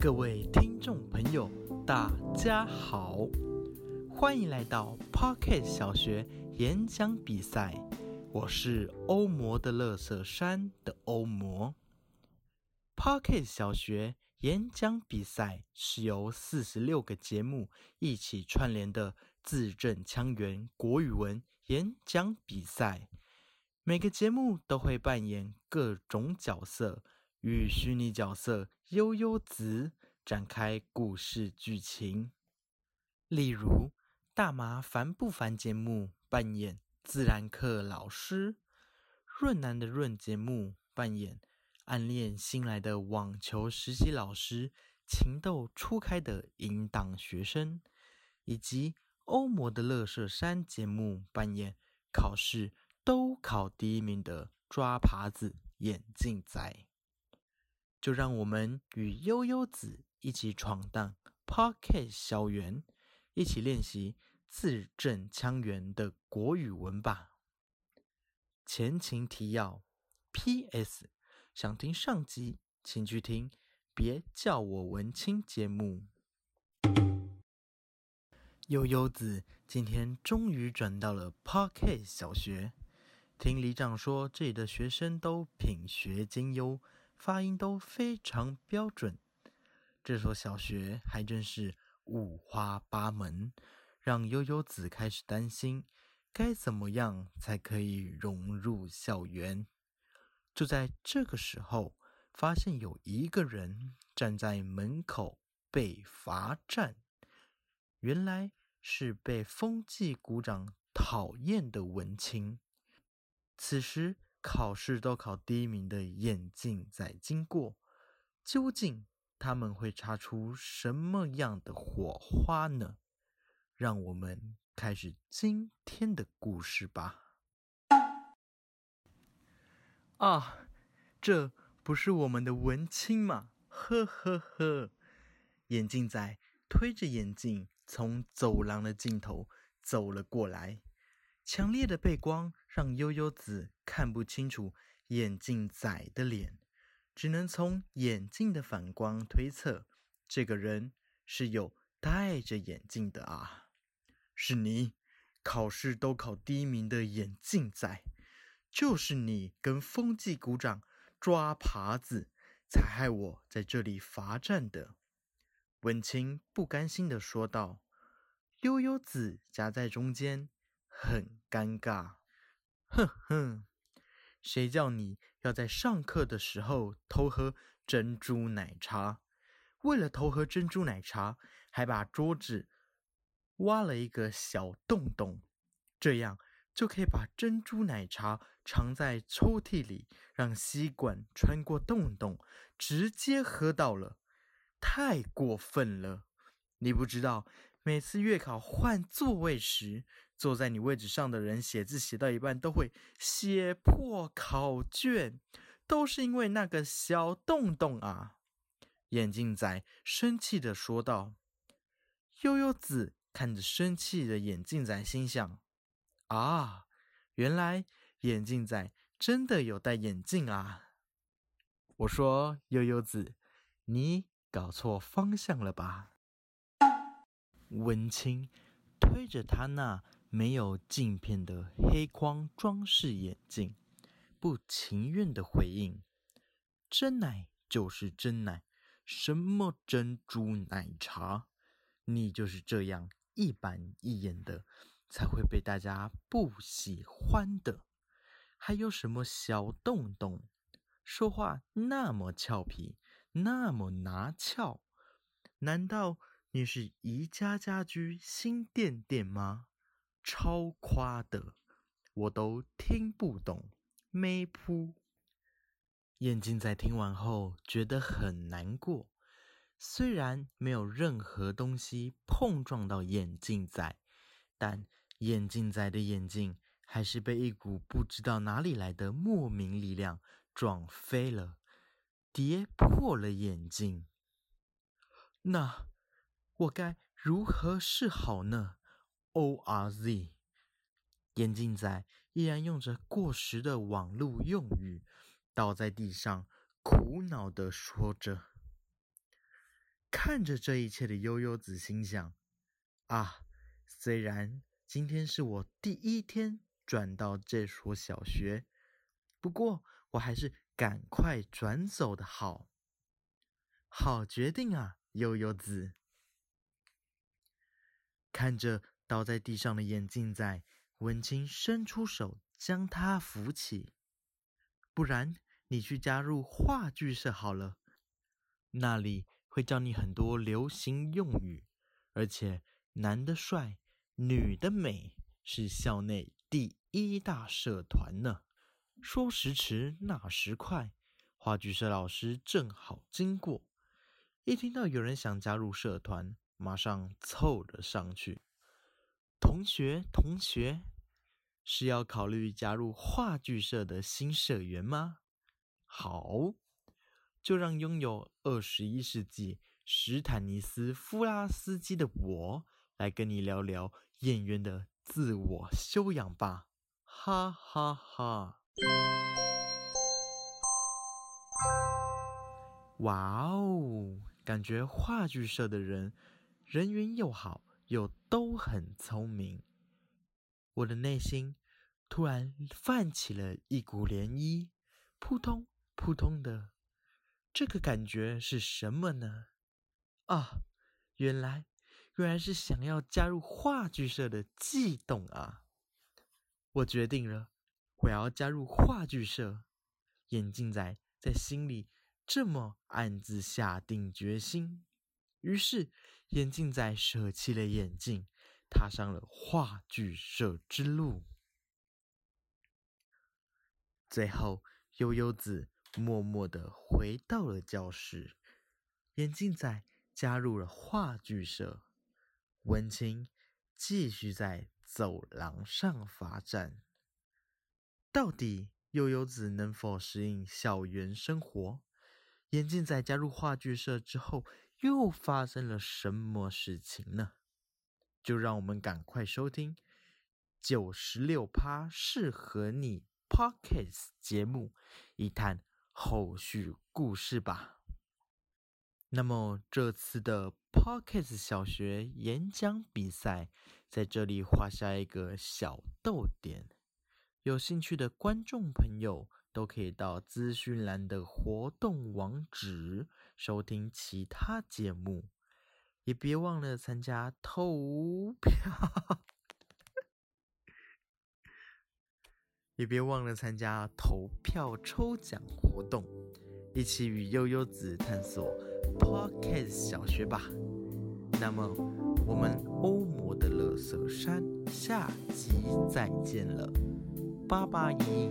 各位听众朋友，大家好，欢迎来到 Pocket 小学演讲比赛。我是欧魔的乐色山的欧魔。Pocket 小学演讲比赛是由四十六个节目一起串联的字正腔圆国语文演讲比赛。每个节目都会扮演各种角色。与虚拟角色悠悠子展开故事剧情，例如大麻烦不烦节目扮演自然课老师，润南的润节目扮演暗恋新来的网球实习老师，情窦初开的淫荡学生，以及欧魔的乐色山节目扮演考试都考第一名的抓耙子眼镜仔。就让我们与悠悠子一起闯荡 Pocket 校园，一起练习字正腔圆的国语文吧。前情提要：P.S. 想听上集，请去听《别叫我文青》节目。悠悠子今天终于转到了 Pocket 小学，听里长说，这里的学生都品学兼优。发音都非常标准，这所小学还真是五花八门，让悠悠子开始担心该怎么样才可以融入校园。就在这个时候，发现有一个人站在门口被罚站，原来是被风纪股长讨厌的文青。此时。考试都考第一名的眼镜仔经过，究竟他们会擦出什么样的火花呢？让我们开始今天的故事吧。啊，这不是我们的文青吗？呵呵呵，眼镜仔推着眼镜从走廊的尽头走了过来。强烈的背光让悠悠子看不清楚眼镜仔的脸，只能从眼镜的反光推测，这个人是有戴着眼镜的啊！是你，考试都考第一名的眼镜仔，就是你跟风纪鼓掌抓耙子，才害我在这里罚站的。文清不甘心的说道。悠悠子夹在中间。很尴尬，哼哼，谁叫你要在上课的时候偷喝珍珠奶茶？为了偷喝珍珠奶茶，还把桌子挖了一个小洞洞，这样就可以把珍珠奶茶藏在抽屉里，让吸管穿过洞洞，直接喝到了。太过分了！你不知道，每次月考换座位时。坐在你位置上的人写字写到一半都会写破考卷，都是因为那个小洞洞啊！眼镜仔生气的说道。悠悠子看着生气的眼镜仔，心想：啊，原来眼镜仔真的有戴眼镜啊！我说悠悠子，你搞错方向了吧？文清推着他那。没有镜片的黑框装饰眼镜，不情愿的回应：“真奶就是真奶，什么珍珠奶茶？你就是这样一板一眼的，才会被大家不喜欢的。还有什么小洞洞？说话那么俏皮，那么拿翘？难道你是宜家家居新店店吗？”超夸的，我都听不懂。没扑。眼镜仔听完后觉得很难过，虽然没有任何东西碰撞到眼镜仔，但眼镜仔的眼镜还是被一股不知道哪里来的莫名力量撞飞了，跌破了眼镜。那我该如何是好呢？O R Z，眼镜仔依然用着过时的网络用语，倒在地上，苦恼的说着。看着这一切的悠悠子心想：啊，虽然今天是我第一天转到这所小学，不过我还是赶快转走的好。好决定啊！悠悠子看着倒在地上的眼镜仔，文清伸出手将他扶起。不然，你去加入话剧社好了，那里会教你很多流行用语，而且男的帅，女的美，是校内第一大社团呢。说时迟，那时快，话剧社老师正好经过。一听到有人想加入社团，马上凑了上去。同学，同学，是要考虑加入话剧社的新社员吗？好，就让拥有二十一世纪史坦尼斯夫拉斯基的我来跟你聊聊演员的自我修养吧！哈哈哈！哇哦！感觉话剧社的人人缘又好，又都很聪明。我的内心突然泛起了一股涟漪，扑通扑通的。这个感觉是什么呢？啊，原来原来是想要加入话剧社的悸动啊！我决定了，我要加入话剧社。眼镜仔在心里。这么暗自下定决心，于是眼镜仔舍弃了眼镜，踏上了话剧社之路。最后，悠悠子默默的回到了教室，眼镜仔加入了话剧社，文清继续在走廊上罚站。到底悠悠子能否适应校园生活？眼镜仔加入话剧社之后，又发生了什么事情呢？就让我们赶快收听九十六趴适合你 Pockets 节目，一探后续故事吧。那么这次的 Pockets 小学演讲比赛，在这里画下一个小逗点，有兴趣的观众朋友。都可以到资讯栏的活动网址收听其他节目，也别忘了参加投票，也别忘了参加投票抽奖活动，一起与悠悠子探索 Podcast 小学吧。那么，我们欧魔的乐色山下集再见了，八八一。